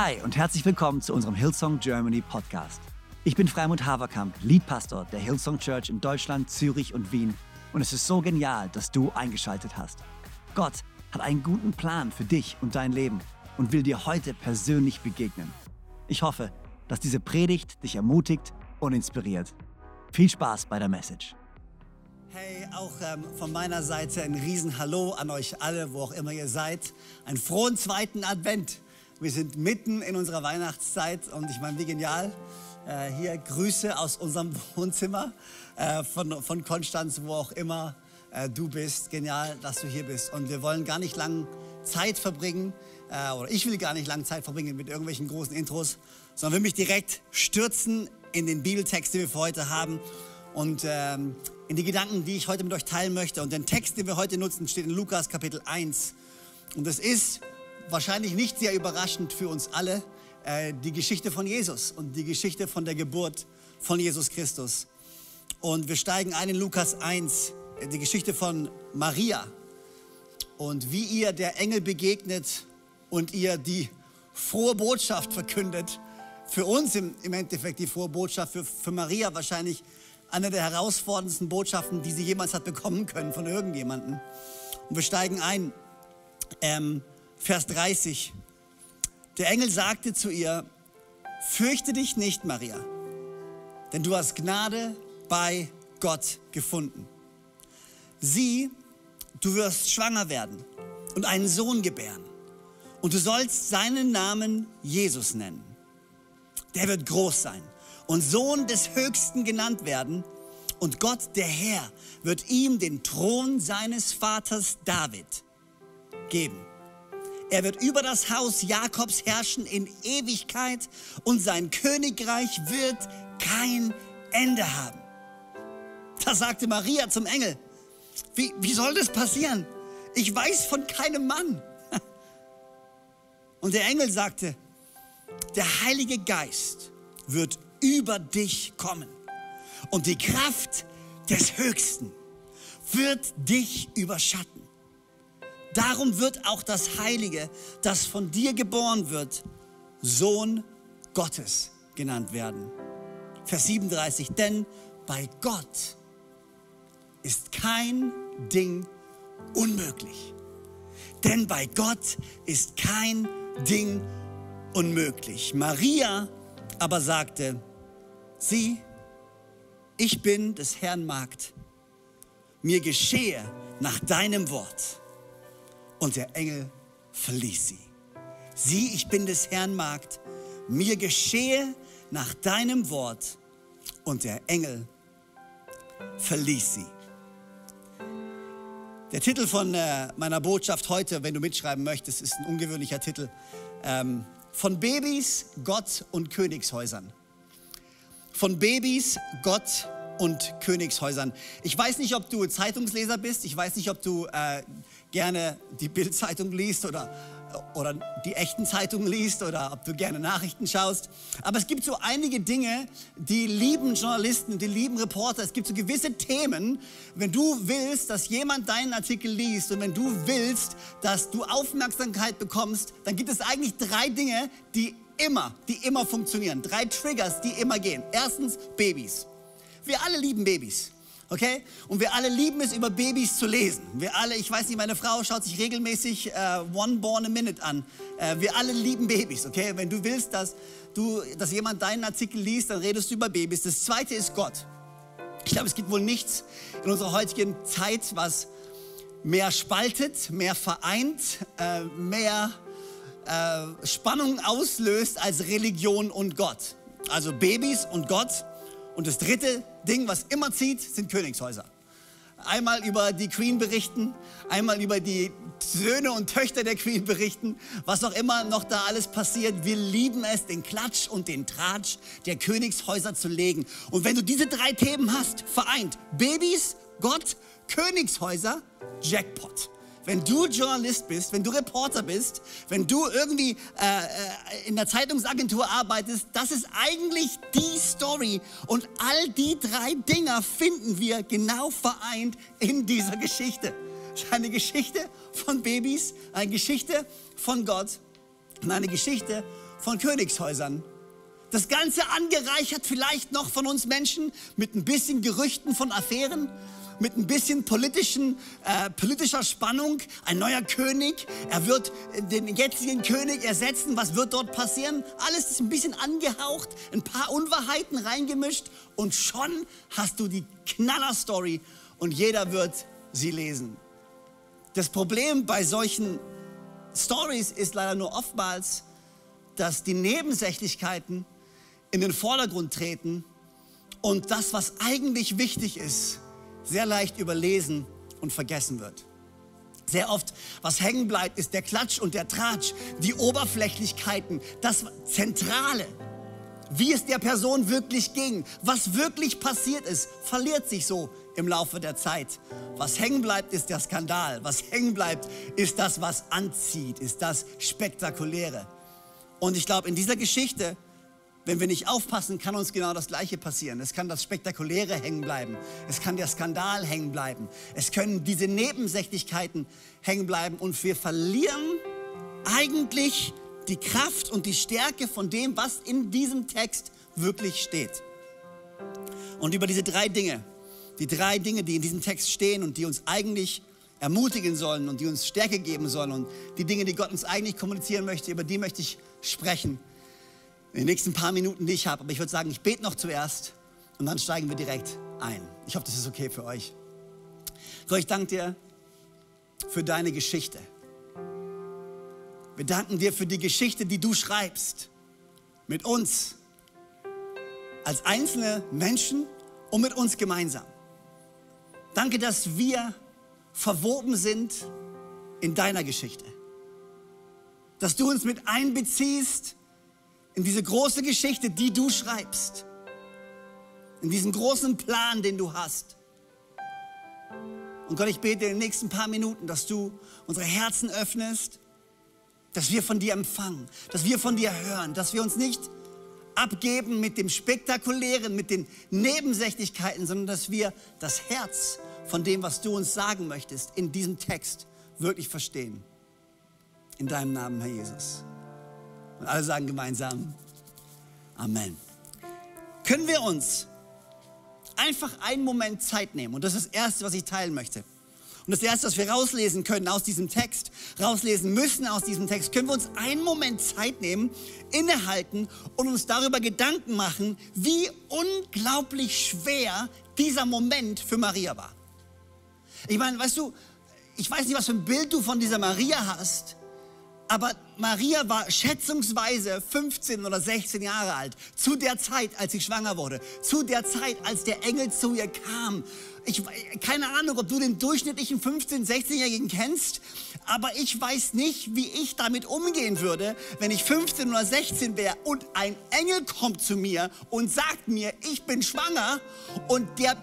Hi und herzlich willkommen zu unserem Hillsong Germany Podcast. Ich bin Freimund Haverkamp, Leadpastor der Hillsong Church in Deutschland, Zürich und Wien und es ist so genial, dass du eingeschaltet hast. Gott hat einen guten Plan für dich und dein Leben und will dir heute persönlich begegnen. Ich hoffe, dass diese Predigt dich ermutigt und inspiriert. Viel Spaß bei der Message. Hey, auch ähm, von meiner Seite ein Riesen-Hallo an euch alle, wo auch immer ihr seid. Einen frohen zweiten Advent. Wir sind mitten in unserer Weihnachtszeit und ich meine, wie genial. Äh, hier Grüße aus unserem Wohnzimmer äh, von, von Konstanz, wo auch immer äh, du bist. Genial, dass du hier bist. Und wir wollen gar nicht lang Zeit verbringen, äh, oder ich will gar nicht lang Zeit verbringen mit irgendwelchen großen Intros, sondern will mich direkt stürzen in den Bibeltext, den wir für heute haben und ähm, in die Gedanken, die ich heute mit euch teilen möchte. Und den Text, den wir heute nutzen, steht in Lukas Kapitel 1. Und das ist wahrscheinlich nicht sehr überraschend für uns alle, äh, die Geschichte von Jesus und die Geschichte von der Geburt von Jesus Christus. Und wir steigen ein in Lukas 1, äh, die Geschichte von Maria und wie ihr der Engel begegnet und ihr die frohe Botschaft verkündet. Für uns im, im Endeffekt die frohe Botschaft, für, für Maria wahrscheinlich eine der herausforderndsten Botschaften, die sie jemals hat bekommen können von irgendjemandem. Und wir steigen ein, ähm, Vers 30. Der Engel sagte zu ihr, fürchte dich nicht, Maria, denn du hast Gnade bei Gott gefunden. Sieh, du wirst schwanger werden und einen Sohn gebären. Und du sollst seinen Namen Jesus nennen. Der wird groß sein und Sohn des Höchsten genannt werden. Und Gott, der Herr, wird ihm den Thron seines Vaters David geben. Er wird über das Haus Jakobs herrschen in Ewigkeit und sein Königreich wird kein Ende haben. Da sagte Maria zum Engel, wie, wie soll das passieren? Ich weiß von keinem Mann. Und der Engel sagte, der Heilige Geist wird über dich kommen und die Kraft des Höchsten wird dich überschatten. Darum wird auch das Heilige, das von dir geboren wird, Sohn Gottes genannt werden. Vers 37, denn bei Gott ist kein Ding unmöglich. Denn bei Gott ist kein Ding unmöglich. Maria aber sagte, sieh, ich bin des Herrn Magd, mir geschehe nach deinem Wort. Und der Engel verließ sie. Sieh, ich bin des Herrn Magd, mir geschehe nach deinem Wort. Und der Engel verließ sie. Der Titel von äh, meiner Botschaft heute, wenn du mitschreiben möchtest, ist ein ungewöhnlicher Titel. Ähm, von Babys, Gott und Königshäusern. Von Babys, Gott und Königshäusern. Ich weiß nicht, ob du Zeitungsleser bist. Ich weiß nicht, ob du äh, gerne die Bildzeitung liest oder, oder die echten Zeitungen liest oder ob du gerne Nachrichten schaust. Aber es gibt so einige Dinge, die lieben Journalisten, die lieben Reporter. Es gibt so gewisse Themen, wenn du willst, dass jemand deinen Artikel liest und wenn du willst, dass du Aufmerksamkeit bekommst, dann gibt es eigentlich drei Dinge, die immer, die immer funktionieren. Drei Triggers, die immer gehen. Erstens Babys. Wir alle lieben Babys. Okay? Und wir alle lieben es, über Babys zu lesen. Wir alle, ich weiß nicht, meine Frau schaut sich regelmäßig äh, One Born a Minute an. Äh, wir alle lieben Babys, okay? Wenn du willst, dass, du, dass jemand deinen Artikel liest, dann redest du über Babys. Das zweite ist Gott. Ich glaube, es gibt wohl nichts in unserer heutigen Zeit, was mehr spaltet, mehr vereint, äh, mehr äh, Spannung auslöst als Religion und Gott. Also Babys und Gott. Und das dritte Ding, was immer zieht, sind Königshäuser. Einmal über die Queen berichten, einmal über die Söhne und Töchter der Queen berichten, was auch immer noch da alles passiert. Wir lieben es, den Klatsch und den Tratsch der Königshäuser zu legen. Und wenn du diese drei Themen hast, vereint, Babys, Gott, Königshäuser, Jackpot. Wenn du Journalist bist, wenn du Reporter bist, wenn du irgendwie äh, äh, in der Zeitungsagentur arbeitest, das ist eigentlich die Story. Und all die drei Dinger finden wir genau vereint in dieser Geschichte. Eine Geschichte von Babys, eine Geschichte von Gott und eine Geschichte von Königshäusern. Das Ganze angereichert vielleicht noch von uns Menschen mit ein bisschen Gerüchten von Affären, mit ein bisschen politischen, äh, politischer Spannung. Ein neuer König, er wird den jetzigen König ersetzen. Was wird dort passieren? Alles ist ein bisschen angehaucht, ein paar Unwahrheiten reingemischt und schon hast du die Knaller-Story und jeder wird sie lesen. Das Problem bei solchen Stories ist leider nur oftmals, dass die Nebensächlichkeiten in den Vordergrund treten und das, was eigentlich wichtig ist, sehr leicht überlesen und vergessen wird. Sehr oft, was hängen bleibt, ist der Klatsch und der Tratsch, die Oberflächlichkeiten, das Zentrale. Wie es der Person wirklich ging, was wirklich passiert ist, verliert sich so im Laufe der Zeit. Was hängen bleibt, ist der Skandal. Was hängen bleibt, ist das, was anzieht, ist das Spektakuläre. Und ich glaube, in dieser Geschichte wenn wir nicht aufpassen, kann uns genau das Gleiche passieren. Es kann das Spektakuläre hängen bleiben. Es kann der Skandal hängen bleiben. Es können diese Nebensächlichkeiten hängen bleiben. Und wir verlieren eigentlich die Kraft und die Stärke von dem, was in diesem Text wirklich steht. Und über diese drei Dinge, die drei Dinge, die in diesem Text stehen und die uns eigentlich ermutigen sollen und die uns Stärke geben sollen und die Dinge, die Gott uns eigentlich kommunizieren möchte, über die möchte ich sprechen in den nächsten paar Minuten, die ich habe. Aber ich würde sagen, ich bete noch zuerst und dann steigen wir direkt ein. Ich hoffe, das ist okay für euch. So, ich danke dir für deine Geschichte. Wir danken dir für die Geschichte, die du schreibst. Mit uns. Als einzelne Menschen und mit uns gemeinsam. Danke, dass wir verwoben sind in deiner Geschichte. Dass du uns mit einbeziehst in diese große Geschichte, die du schreibst, in diesen großen Plan, den du hast. Und Gott, ich bete in den nächsten paar Minuten, dass du unsere Herzen öffnest, dass wir von dir empfangen, dass wir von dir hören, dass wir uns nicht abgeben mit dem Spektakulären, mit den Nebensächlichkeiten, sondern dass wir das Herz von dem, was du uns sagen möchtest, in diesem Text wirklich verstehen. In deinem Namen, Herr Jesus. Und alle sagen gemeinsam Amen. Können wir uns einfach einen Moment Zeit nehmen? Und das ist das Erste, was ich teilen möchte. Und das Erste, was wir rauslesen können aus diesem Text, rauslesen müssen aus diesem Text, können wir uns einen Moment Zeit nehmen, innehalten und uns darüber Gedanken machen, wie unglaublich schwer dieser Moment für Maria war. Ich meine, weißt du, ich weiß nicht, was für ein Bild du von dieser Maria hast, aber Maria war schätzungsweise 15 oder 16 Jahre alt, zu der Zeit, als sie schwanger wurde, zu der Zeit, als der Engel zu ihr kam. Ich, keine Ahnung, ob du den durchschnittlichen 15-, 16-Jährigen kennst, aber ich weiß nicht, wie ich damit umgehen würde, wenn ich 15 oder 16 wäre und ein Engel kommt zu mir und sagt mir, ich bin schwanger und der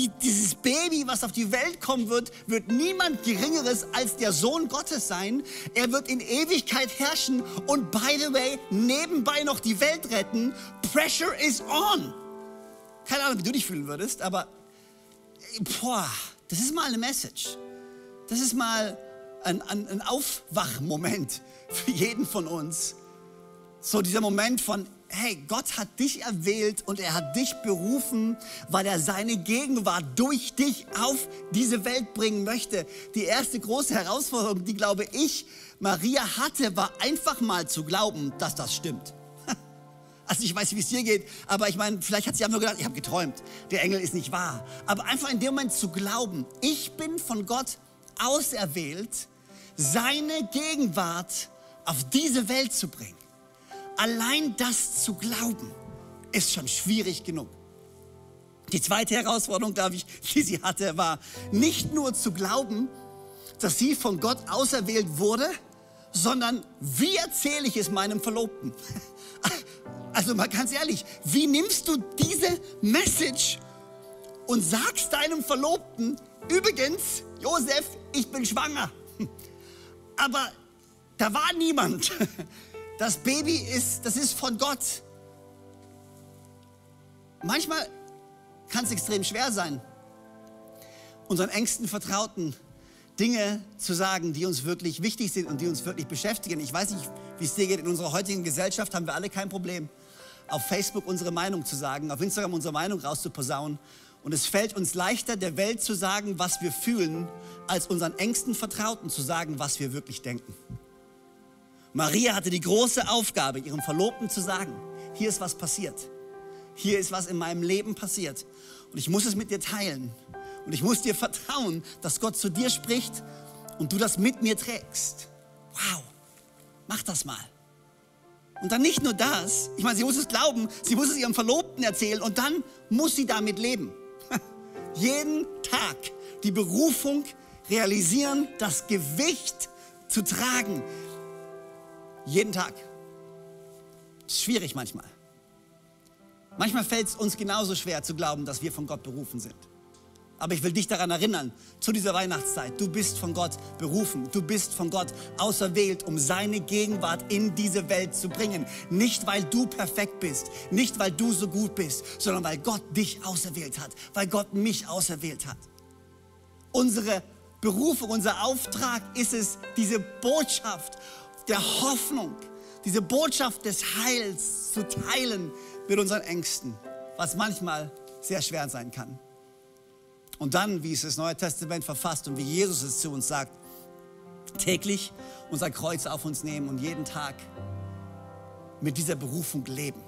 die, dieses Baby, was auf die Welt kommen wird, wird niemand Geringeres als der Sohn Gottes sein. Er wird in Ewigkeit herrschen und, by the way, nebenbei noch die Welt retten. Pressure is on. Keine Ahnung, wie du dich fühlen würdest, aber boah, das ist mal eine Message. Das ist mal ein, ein, ein Aufwachmoment für jeden von uns. So dieser Moment von, hey, Gott hat dich erwählt und er hat dich berufen, weil er seine Gegenwart durch dich auf diese Welt bringen möchte. Die erste große Herausforderung, die glaube ich, Maria hatte, war einfach mal zu glauben, dass das stimmt. Also ich weiß wie es dir geht, aber ich meine, vielleicht hat sie einfach gedacht, ich habe geträumt, der Engel ist nicht wahr. Aber einfach in dem Moment zu glauben, ich bin von Gott auserwählt, seine Gegenwart auf diese Welt zu bringen allein das zu glauben, ist schon schwierig genug. Die zweite Herausforderung, glaube ich, die sie hatte, war nicht nur zu glauben, dass sie von Gott auserwählt wurde, sondern wie erzähle ich es meinem Verlobten? Also mal ganz ehrlich, wie nimmst du diese Message und sagst deinem Verlobten, übrigens, Josef, ich bin schwanger. Aber da war niemand. Das Baby ist, das ist von Gott. Manchmal kann es extrem schwer sein, unseren engsten Vertrauten Dinge zu sagen, die uns wirklich wichtig sind und die uns wirklich beschäftigen. Ich weiß nicht, wie es dir geht. In unserer heutigen Gesellschaft haben wir alle kein Problem, auf Facebook unsere Meinung zu sagen, auf Instagram unsere Meinung rauszuposaunen. Und es fällt uns leichter, der Welt zu sagen, was wir fühlen, als unseren engsten Vertrauten zu sagen, was wir wirklich denken. Maria hatte die große Aufgabe, ihrem Verlobten zu sagen, hier ist was passiert. Hier ist was in meinem Leben passiert. Und ich muss es mit dir teilen. Und ich muss dir vertrauen, dass Gott zu dir spricht und du das mit mir trägst. Wow, mach das mal. Und dann nicht nur das, ich meine, sie muss es glauben, sie muss es ihrem Verlobten erzählen und dann muss sie damit leben. Jeden Tag die Berufung realisieren, das Gewicht zu tragen. Jeden Tag. Schwierig manchmal. Manchmal fällt es uns genauso schwer zu glauben, dass wir von Gott berufen sind. Aber ich will dich daran erinnern, zu dieser Weihnachtszeit, du bist von Gott berufen, du bist von Gott auserwählt, um seine Gegenwart in diese Welt zu bringen. Nicht, weil du perfekt bist, nicht, weil du so gut bist, sondern weil Gott dich auserwählt hat, weil Gott mich auserwählt hat. Unsere Berufung, unser Auftrag ist es, diese Botschaft der Hoffnung, diese Botschaft des Heils zu teilen mit unseren Ängsten, was manchmal sehr schwer sein kann. Und dann, wie es das Neue Testament verfasst und wie Jesus es zu uns sagt, täglich unser Kreuz auf uns nehmen und jeden Tag mit dieser Berufung leben.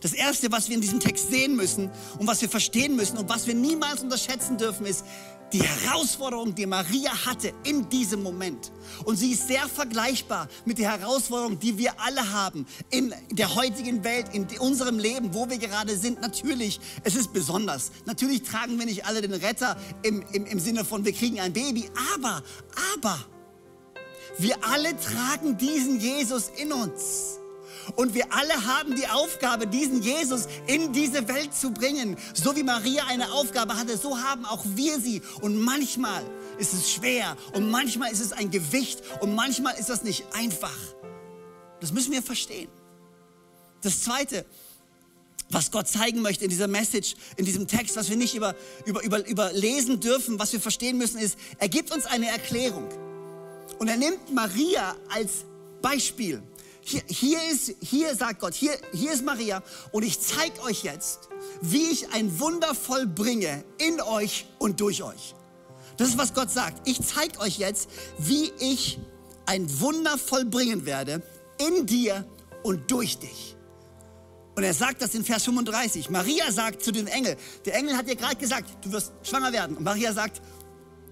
Das Erste, was wir in diesem Text sehen müssen und was wir verstehen müssen und was wir niemals unterschätzen dürfen, ist, die Herausforderung, die Maria hatte in diesem Moment. Und sie ist sehr vergleichbar mit der Herausforderung, die wir alle haben in der heutigen Welt, in unserem Leben, wo wir gerade sind. Natürlich, es ist besonders. Natürlich tragen wir nicht alle den Retter im, im, im Sinne von, wir kriegen ein Baby. Aber, aber, wir alle tragen diesen Jesus in uns. Und wir alle haben die Aufgabe, diesen Jesus in diese Welt zu bringen. So wie Maria eine Aufgabe hatte, so haben auch wir sie. Und manchmal ist es schwer und manchmal ist es ein Gewicht und manchmal ist das nicht einfach. Das müssen wir verstehen. Das Zweite, was Gott zeigen möchte in dieser Message, in diesem Text, was wir nicht über, über, über, überlesen dürfen, was wir verstehen müssen, ist, er gibt uns eine Erklärung. Und er nimmt Maria als Beispiel. Hier, hier, ist, hier sagt Gott, hier, hier ist Maria und ich zeige euch jetzt, wie ich ein Wunder vollbringe in euch und durch euch. Das ist, was Gott sagt. Ich zeige euch jetzt, wie ich ein Wunder vollbringen werde in dir und durch dich. Und er sagt das in Vers 35. Maria sagt zu dem Engel, der Engel hat dir gerade gesagt, du wirst schwanger werden. Und Maria sagt,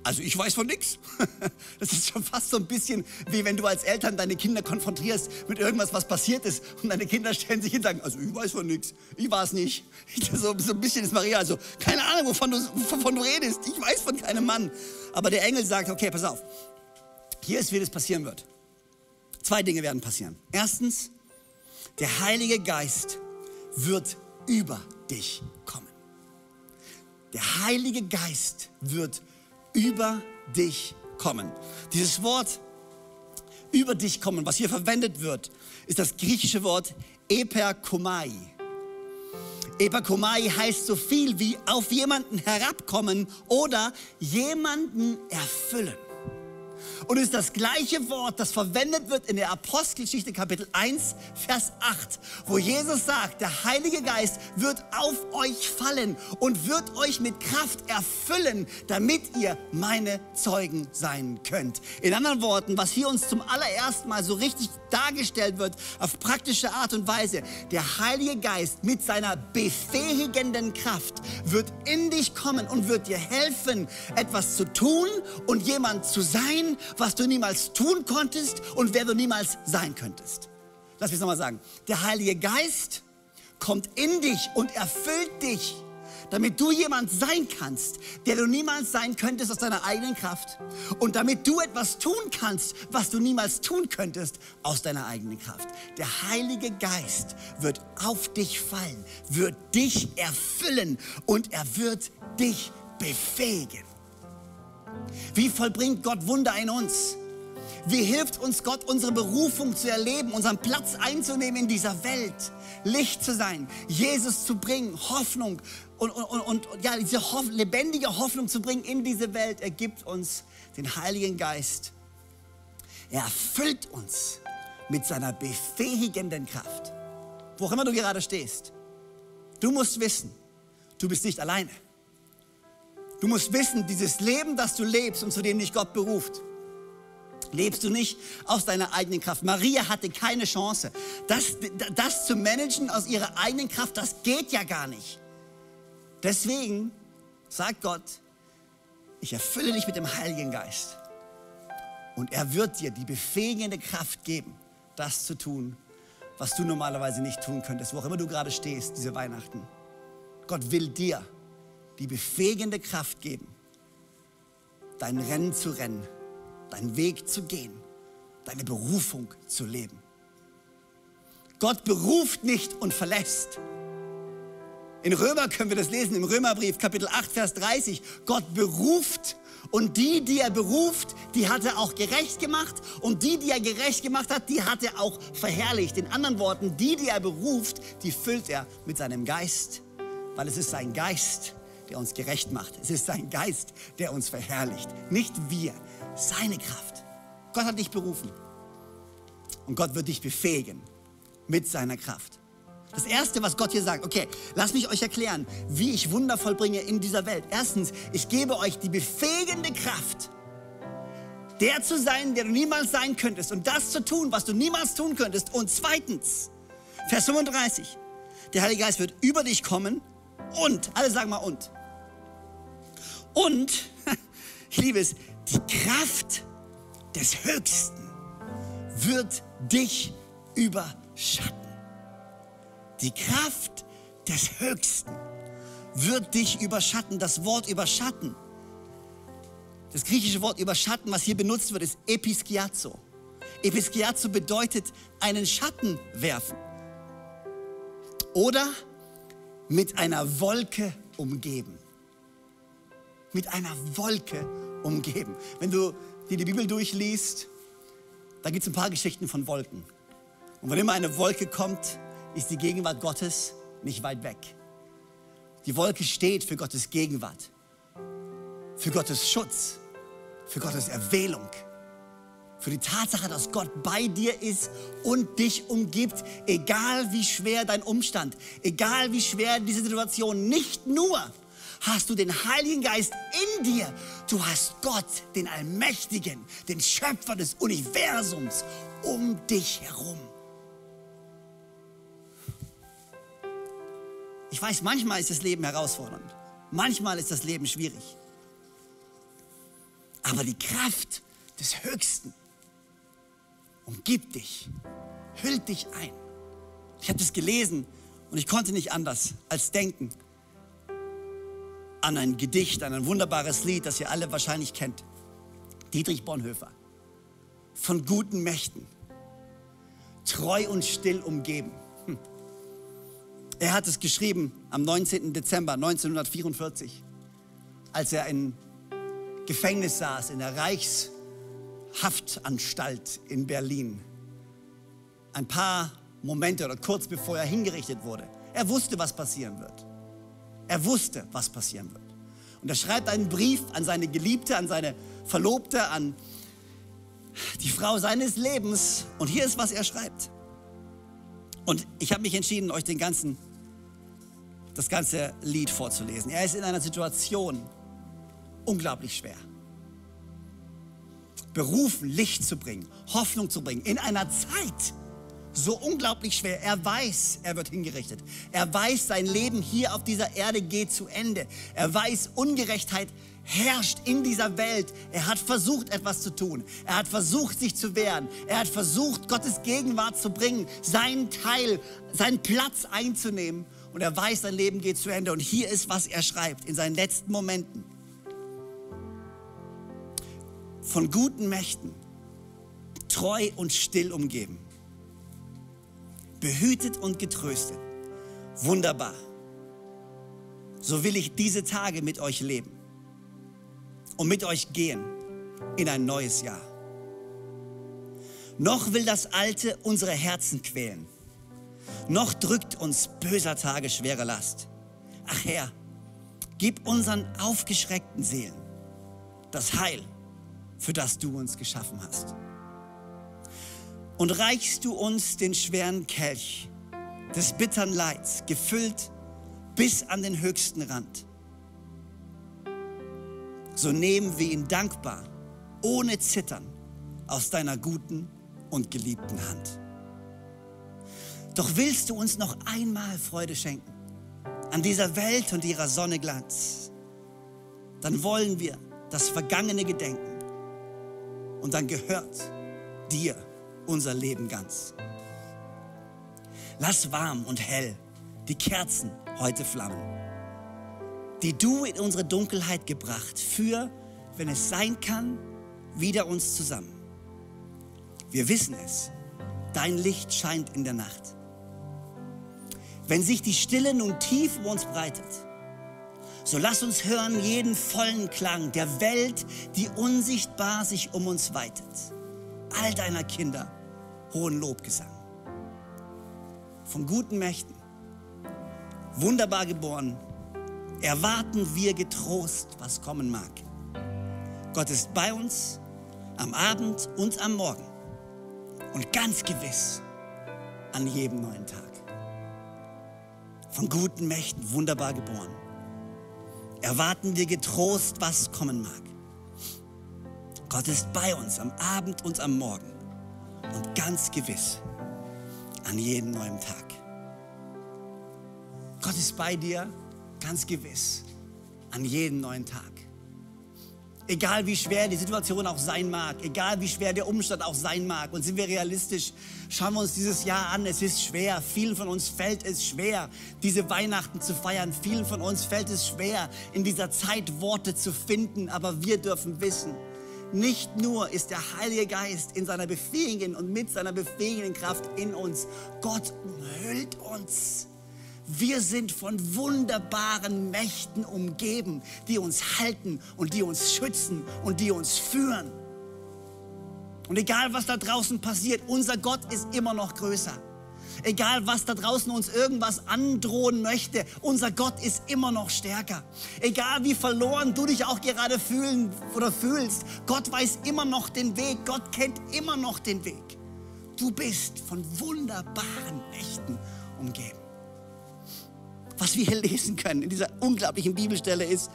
also ich weiß von nichts. Das ist schon fast so ein bisschen wie wenn du als Eltern deine Kinder konfrontierst mit irgendwas, was passiert ist und deine Kinder stellen sich hin und sagen, also ich weiß von nichts, ich war es nicht. So, so ein bisschen ist Maria also, keine Ahnung, wovon du, wovon du redest, ich weiß von keinem Mann. Aber der Engel sagt, okay, pass auf, hier ist, wie das passieren wird. Zwei Dinge werden passieren. Erstens, der Heilige Geist wird über dich kommen. Der Heilige Geist wird über dich kommen. Dieses Wort über dich kommen, was hier verwendet wird, ist das griechische Wort eperkomai. Eperkomai heißt so viel wie auf jemanden herabkommen oder jemanden erfüllen. Und es ist das gleiche Wort, das verwendet wird in der Apostelgeschichte Kapitel 1, Vers 8, wo Jesus sagt, der Heilige Geist wird auf euch fallen und wird euch mit Kraft erfüllen, damit ihr meine Zeugen sein könnt. In anderen Worten, was hier uns zum allerersten Mal so richtig dargestellt wird, auf praktische Art und Weise, der Heilige Geist mit seiner befähigenden Kraft wird in dich kommen und wird dir helfen, etwas zu tun und jemand zu sein, was du niemals tun konntest und wer du niemals sein könntest. Lass mich es nochmal sagen. Der Heilige Geist kommt in dich und erfüllt dich, damit du jemand sein kannst, der du niemals sein könntest aus deiner eigenen Kraft. Und damit du etwas tun kannst, was du niemals tun könntest aus deiner eigenen Kraft. Der Heilige Geist wird auf dich fallen, wird dich erfüllen und er wird dich befähigen. Wie vollbringt Gott Wunder in uns? Wie hilft uns Gott, unsere Berufung zu erleben, unseren Platz einzunehmen in dieser Welt, Licht zu sein, Jesus zu bringen, Hoffnung und, und, und, ja, diese Hoff lebendige Hoffnung zu bringen in diese Welt. Er gibt uns den Heiligen Geist. Er erfüllt uns mit seiner befähigenden Kraft. Wo auch immer du gerade stehst, du musst wissen, du bist nicht alleine. Du musst wissen, dieses Leben, das du lebst und zu dem dich Gott beruft, lebst du nicht aus deiner eigenen Kraft. Maria hatte keine Chance. Das, das zu managen aus ihrer eigenen Kraft, das geht ja gar nicht. Deswegen sagt Gott, ich erfülle dich mit dem Heiligen Geist. Und er wird dir die befähigende Kraft geben, das zu tun, was du normalerweise nicht tun könntest, wo auch immer du gerade stehst, diese Weihnachten. Gott will dir die befähigende Kraft geben, dein Rennen zu rennen, deinen Weg zu gehen, deine Berufung zu leben. Gott beruft nicht und verlässt. In Römer können wir das lesen, im Römerbrief Kapitel 8, Vers 30. Gott beruft und die, die er beruft, die hat er auch gerecht gemacht und die, die er gerecht gemacht hat, die hat er auch verherrlicht. In anderen Worten, die, die er beruft, die füllt er mit seinem Geist, weil es ist sein Geist, der uns gerecht macht. Es ist sein Geist, der uns verherrlicht. Nicht wir, seine Kraft. Gott hat dich berufen. Und Gott wird dich befähigen mit seiner Kraft. Das Erste, was Gott hier sagt, okay, lasst mich euch erklären, wie ich Wunder vollbringe in dieser Welt. Erstens, ich gebe euch die befähigende Kraft, der zu sein, der du niemals sein könntest und das zu tun, was du niemals tun könntest. Und zweitens, Vers 35, der Heilige Geist wird über dich kommen und, alle sagen mal und, und, ich liebe es, die Kraft des Höchsten wird dich überschatten. Die Kraft des Höchsten wird dich überschatten. Das Wort überschatten, das griechische Wort überschatten, was hier benutzt wird, ist episkiazo. Episkiazo bedeutet einen Schatten werfen. Oder mit einer Wolke umgeben mit einer Wolke umgeben. Wenn du dir die Bibel durchliest, da gibt es ein paar Geschichten von Wolken. Und wenn immer eine Wolke kommt, ist die Gegenwart Gottes nicht weit weg. Die Wolke steht für Gottes Gegenwart, für Gottes Schutz, für Gottes Erwählung, für die Tatsache, dass Gott bei dir ist und dich umgibt, egal wie schwer dein Umstand, egal wie schwer diese Situation, nicht nur hast du den Heiligen Geist in dir. Du hast Gott, den Allmächtigen, den Schöpfer des Universums, um dich herum. Ich weiß, manchmal ist das Leben herausfordernd. Manchmal ist das Leben schwierig. Aber die Kraft des Höchsten umgibt dich, hüllt dich ein. Ich habe das gelesen und ich konnte nicht anders als denken an ein Gedicht, an ein wunderbares Lied, das ihr alle wahrscheinlich kennt. Dietrich Bonhoeffer. Von guten Mächten. Treu und still umgeben. Hm. Er hat es geschrieben am 19. Dezember 1944, als er im Gefängnis saß, in der Reichshaftanstalt in Berlin. Ein paar Momente oder kurz bevor er hingerichtet wurde. Er wusste, was passieren wird. Er wusste, was passieren wird. Und er schreibt einen Brief an seine Geliebte, an seine Verlobte, an die Frau seines Lebens. Und hier ist, was er schreibt. Und ich habe mich entschieden, euch den ganzen, das ganze Lied vorzulesen. Er ist in einer Situation unglaublich schwer. Berufen, Licht zu bringen, Hoffnung zu bringen, in einer Zeit, so unglaublich schwer. Er weiß, er wird hingerichtet. Er weiß, sein Leben hier auf dieser Erde geht zu Ende. Er weiß, Ungerechtheit herrscht in dieser Welt. Er hat versucht, etwas zu tun. Er hat versucht, sich zu wehren. Er hat versucht, Gottes Gegenwart zu bringen, seinen Teil, seinen Platz einzunehmen. Und er weiß, sein Leben geht zu Ende. Und hier ist, was er schreibt in seinen letzten Momenten. Von guten Mächten, treu und still umgeben behütet und getröstet. Wunderbar. So will ich diese Tage mit euch leben und mit euch gehen in ein neues Jahr. Noch will das Alte unsere Herzen quälen. Noch drückt uns böser Tage schwere Last. Ach Herr, gib unseren aufgeschreckten Seelen das Heil, für das du uns geschaffen hast. Und reichst du uns den schweren Kelch des bittern Leids, gefüllt bis an den höchsten Rand. So nehmen wir ihn dankbar, ohne Zittern, aus deiner guten und geliebten Hand. Doch willst du uns noch einmal Freude schenken an dieser Welt und ihrer Sonne Glanz, dann wollen wir das Vergangene gedenken und dann gehört dir unser Leben ganz. Lass warm und hell die Kerzen heute flammen, die du in unsere Dunkelheit gebracht, für, wenn es sein kann, wieder uns zusammen. Wir wissen es, dein Licht scheint in der Nacht. Wenn sich die Stille nun tief um uns breitet, so lass uns hören jeden vollen Klang der Welt, die unsichtbar sich um uns weitet. All deiner Kinder hohen Lobgesang. Von guten Mächten, wunderbar geboren, erwarten wir getrost, was kommen mag. Gott ist bei uns am Abend und am Morgen und ganz gewiss an jedem neuen Tag. Von guten Mächten wunderbar geboren. Erwarten wir getrost, was kommen mag. Gott ist bei uns am Abend und am Morgen und ganz gewiss an jedem neuen Tag. Gott ist bei dir ganz gewiss an jedem neuen Tag. Egal wie schwer die Situation auch sein mag, egal wie schwer der Umstand auch sein mag. Und sind wir realistisch, schauen wir uns dieses Jahr an. Es ist schwer. Vielen von uns fällt es schwer, diese Weihnachten zu feiern. Vielen von uns fällt es schwer, in dieser Zeit Worte zu finden. Aber wir dürfen wissen, nicht nur ist der Heilige Geist in seiner befähigenden und mit seiner befähigenden Kraft in uns. Gott umhüllt uns wir sind von wunderbaren Mächten umgeben, die uns halten und die uns schützen und die uns führen. Und egal, was da draußen passiert, unser Gott ist immer noch größer. Egal, was da draußen uns irgendwas androhen möchte, unser Gott ist immer noch stärker. Egal, wie verloren du dich auch gerade fühlen oder fühlst, Gott weiß immer noch den Weg. Gott kennt immer noch den Weg. Du bist von wunderbaren Mächten umgeben was wir hier lesen können in dieser unglaublichen Bibelstelle ist,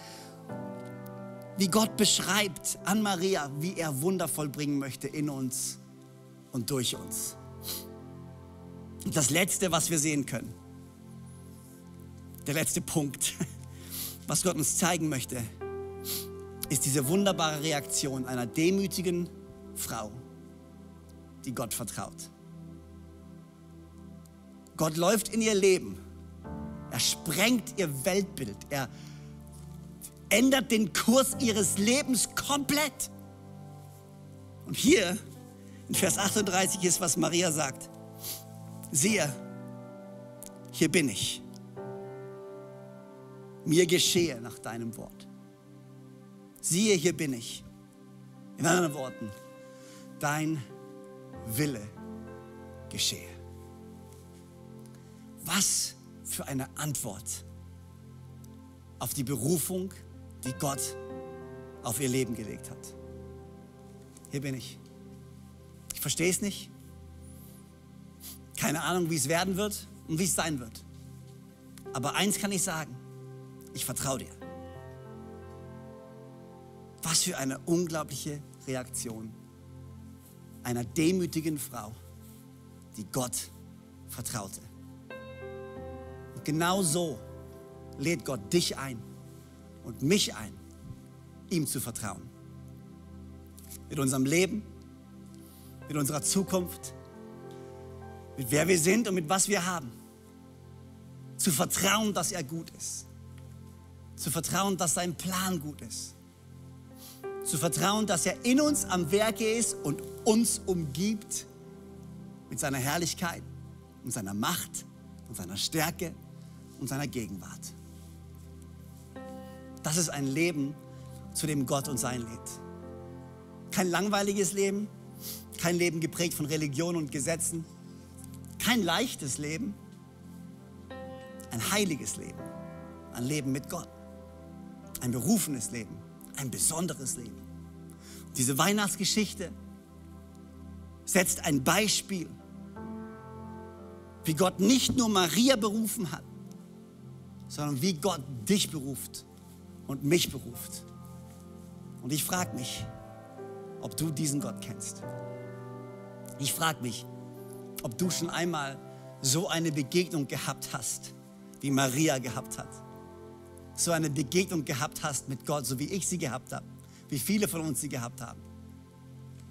wie Gott beschreibt an Maria, wie er Wunder vollbringen möchte in uns und durch uns. Und das Letzte, was wir sehen können, der letzte Punkt, was Gott uns zeigen möchte, ist diese wunderbare Reaktion einer demütigen Frau, die Gott vertraut. Gott läuft in ihr Leben er sprengt ihr Weltbild. Er ändert den Kurs ihres Lebens komplett. Und hier in Vers 38 ist, was Maria sagt. Siehe, hier bin ich. Mir geschehe nach deinem Wort. Siehe, hier bin ich. In anderen Worten, dein Wille geschehe. Was für eine Antwort auf die Berufung, die Gott auf ihr Leben gelegt hat. Hier bin ich. Ich verstehe es nicht. Keine Ahnung, wie es werden wird und wie es sein wird. Aber eins kann ich sagen, ich vertraue dir. Was für eine unglaubliche Reaktion einer demütigen Frau, die Gott vertraute. Genau so lädt Gott dich ein und mich ein, ihm zu vertrauen. Mit unserem Leben, mit unserer Zukunft, mit wer wir sind und mit was wir haben. Zu vertrauen, dass er gut ist. Zu vertrauen, dass sein Plan gut ist. Zu vertrauen, dass er in uns am Werke ist und uns umgibt mit seiner Herrlichkeit und seiner Macht und seiner Stärke und seiner Gegenwart. Das ist ein Leben, zu dem Gott uns einlädt. Kein langweiliges Leben, Kein Leben geprägt von Religion und Gesetzen. Kein leichtes Leben. Ein heiliges Leben. Ein Leben mit Gott. Ein berufenes Leben. Ein besonderes Leben. Diese Weihnachtsgeschichte setzt ein Beispiel, wie Gott nicht nur Maria berufen hat, sondern wie Gott dich beruft und mich beruft. Und ich frage mich, ob du diesen Gott kennst. Ich frage mich, ob du schon einmal so eine Begegnung gehabt hast, wie Maria gehabt hat. So eine Begegnung gehabt hast mit Gott, so wie ich sie gehabt habe, wie viele von uns sie gehabt haben.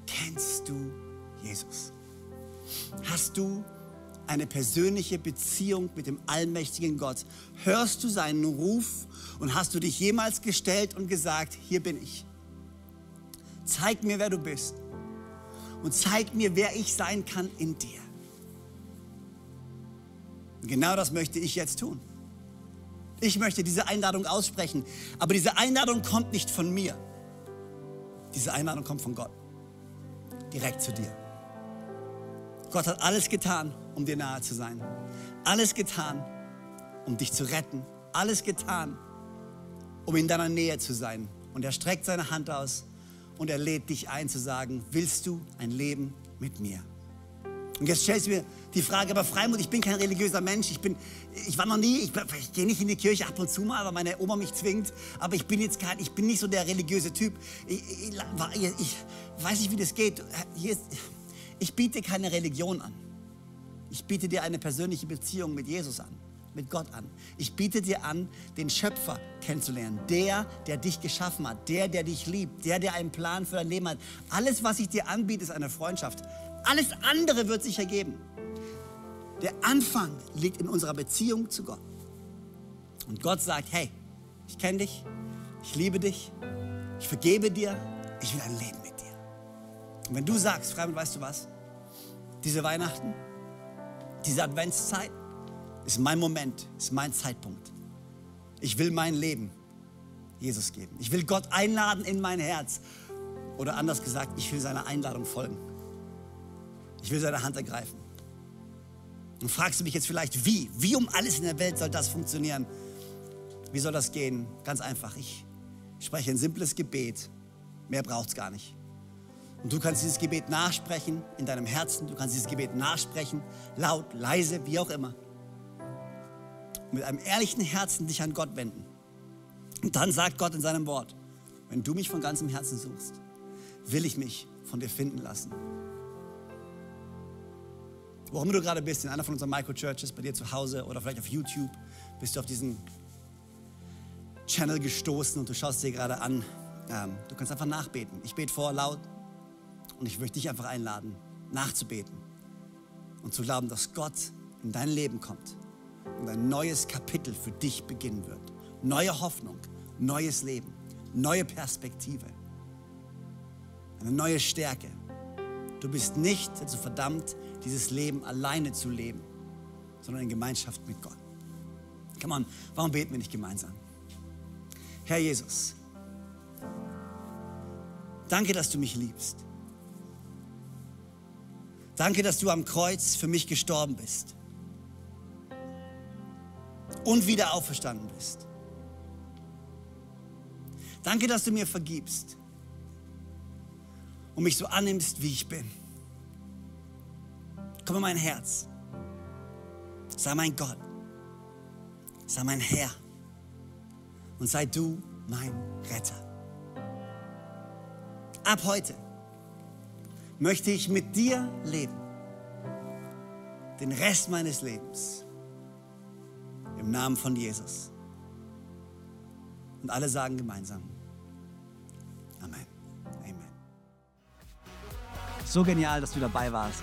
Kennst du Jesus? Hast du eine persönliche Beziehung mit dem allmächtigen Gott? Hörst du seinen Ruf und hast du dich jemals gestellt und gesagt, hier bin ich? Zeig mir, wer du bist und zeig mir, wer ich sein kann in dir. Genau das möchte ich jetzt tun. Ich möchte diese Einladung aussprechen, aber diese Einladung kommt nicht von mir. Diese Einladung kommt von Gott, direkt zu dir. Gott hat alles getan, um dir nahe zu sein. Alles getan, um dich zu retten. Alles getan, um in deiner Nähe zu sein. Und er streckt seine Hand aus und er lädt dich ein zu sagen, willst du ein Leben mit mir? Und jetzt stellst du mir die Frage, aber Freimut, ich bin kein religiöser Mensch, ich, bin, ich war noch nie, ich, ich gehe nicht in die Kirche ab und zu mal, weil meine Oma mich zwingt, aber ich bin jetzt kein, ich bin nicht so der religiöse Typ. Ich, ich, ich weiß nicht, wie das geht. Ist, ich biete keine Religion an. Ich biete dir eine persönliche Beziehung mit Jesus an mit Gott an. Ich biete dir an, den Schöpfer kennenzulernen. Der, der dich geschaffen hat. Der, der dich liebt. Der, der einen Plan für dein Leben hat. Alles, was ich dir anbiete, ist eine Freundschaft. Alles andere wird sich ergeben. Der Anfang liegt in unserer Beziehung zu Gott. Und Gott sagt, hey, ich kenne dich, ich liebe dich, ich vergebe dir, ich will ein Leben mit dir. Und wenn du sagst, Freund, weißt du was? Diese Weihnachten, diese Adventszeit, ist mein Moment, ist mein Zeitpunkt. Ich will mein Leben Jesus geben. Ich will Gott einladen in mein Herz. Oder anders gesagt, ich will seiner Einladung folgen. Ich will seine Hand ergreifen. Und fragst du mich jetzt vielleicht, wie? Wie um alles in der Welt soll das funktionieren? Wie soll das gehen? Ganz einfach. Ich spreche ein simples Gebet. Mehr braucht es gar nicht. Und du kannst dieses Gebet nachsprechen in deinem Herzen. Du kannst dieses Gebet nachsprechen, laut, leise, wie auch immer mit einem ehrlichen Herzen dich an Gott wenden. Und dann sagt Gott in seinem Wort, wenn du mich von ganzem Herzen suchst, will ich mich von dir finden lassen. Wo immer du gerade bist, in einer von unseren Microchurches, bei dir zu Hause oder vielleicht auf YouTube, bist du auf diesen Channel gestoßen und du schaust dir gerade an. Ähm, du kannst einfach nachbeten. Ich bete vor laut und ich möchte dich einfach einladen, nachzubeten und zu glauben, dass Gott in dein Leben kommt und ein neues Kapitel für dich beginnen wird. Neue Hoffnung, neues Leben, neue Perspektive, eine neue Stärke. Du bist nicht dazu verdammt, dieses Leben alleine zu leben, sondern in Gemeinschaft mit Gott. Come on, warum beten wir nicht gemeinsam? Herr Jesus, danke, dass du mich liebst. Danke, dass du am Kreuz für mich gestorben bist und wieder auferstanden bist. Danke, dass du mir vergibst und mich so annimmst, wie ich bin. Komm in mein Herz. Sei mein Gott. Sei mein Herr. Und sei du mein Retter. Ab heute möchte ich mit dir leben. Den Rest meines Lebens. Im Namen von Jesus. Und alle sagen gemeinsam. Amen. Amen. So genial, dass du dabei warst.